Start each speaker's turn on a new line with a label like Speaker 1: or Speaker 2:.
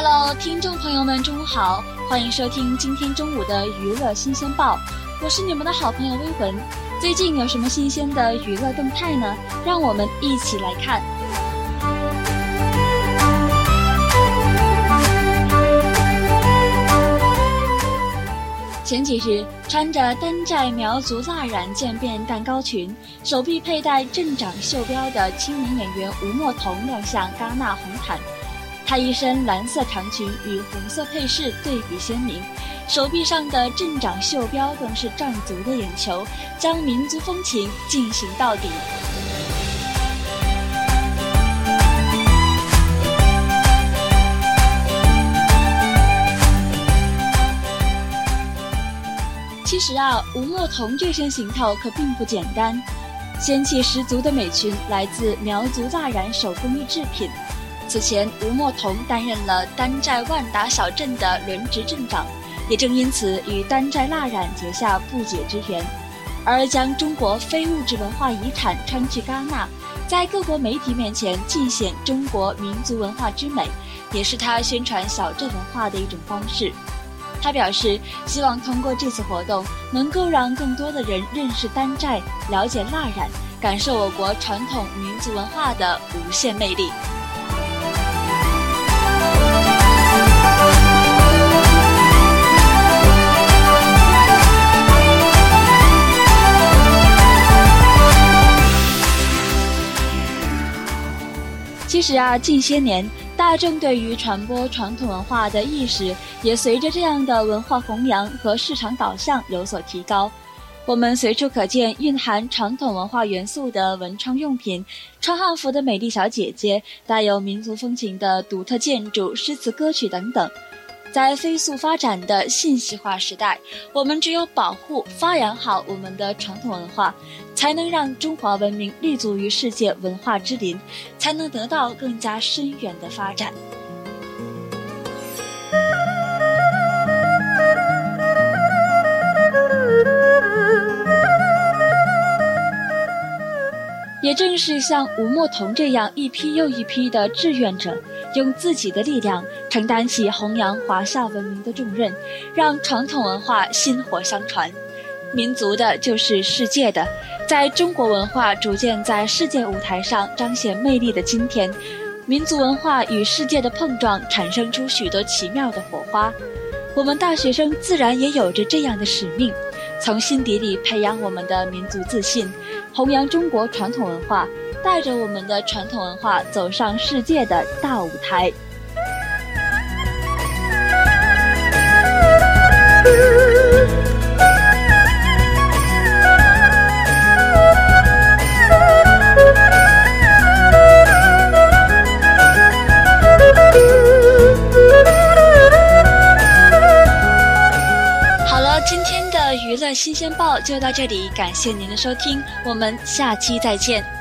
Speaker 1: Hello，听众朋友们，中午好，欢迎收听今天中午的娱乐新鲜报，我是你们的好朋友微文。最近有什么新鲜的娱乐动态呢？让我们一起来看。前几日，穿着丹寨苗族蜡染渐变蛋糕裙，手臂佩戴镇长袖标的青年演员吴莫童亮相戛纳红毯。她一身蓝色长裙与红色配饰对比鲜明，手臂上的镇长袖标更是赚足的眼球，将民族风情进行到底。其实啊，吴莫童这身行头可并不简单，仙气十足的美裙来自苗族蜡染手工艺制品。此前，吴莫彤担任了丹寨万达小镇的轮值镇长，也正因此与丹寨蜡染结下不解之缘。而将中国非物质文化遗产穿去戛纳，在各国媒体面前尽显中国民族文化之美，也是他宣传小镇文化的一种方式。他表示，希望通过这次活动，能够让更多的人认识丹寨，了解蜡染，感受我国传统民族文化的无限魅力。其实啊，近些年大众对于传播传统文化的意识也随着这样的文化弘扬和市场导向有所提高。我们随处可见蕴含传统文化元素的文创用品、穿汉服的美丽小姐姐、带有民族风情的独特建筑、诗词歌曲等等。在飞速发展的信息化时代，我们只有保护、发扬好我们的传统文化，才能让中华文明立足于世界文化之林，才能得到更加深远的发展。也正是像吴莫童这样一批又一批的志愿者。用自己的力量承担起弘扬华夏文明的重任，让传统文化薪火相传。民族的就是世界的，在中国文化逐渐在世界舞台上彰显魅力的今天，民族文化与世界的碰撞产生出许多奇妙的火花。我们大学生自然也有着这样的使命，从心底里培养我们的民族自信，弘扬中国传统文化。带着我们的传统文化走上世界的大舞台。今天的娱乐新鲜报就到这里，感谢您的收听，我们下期再见。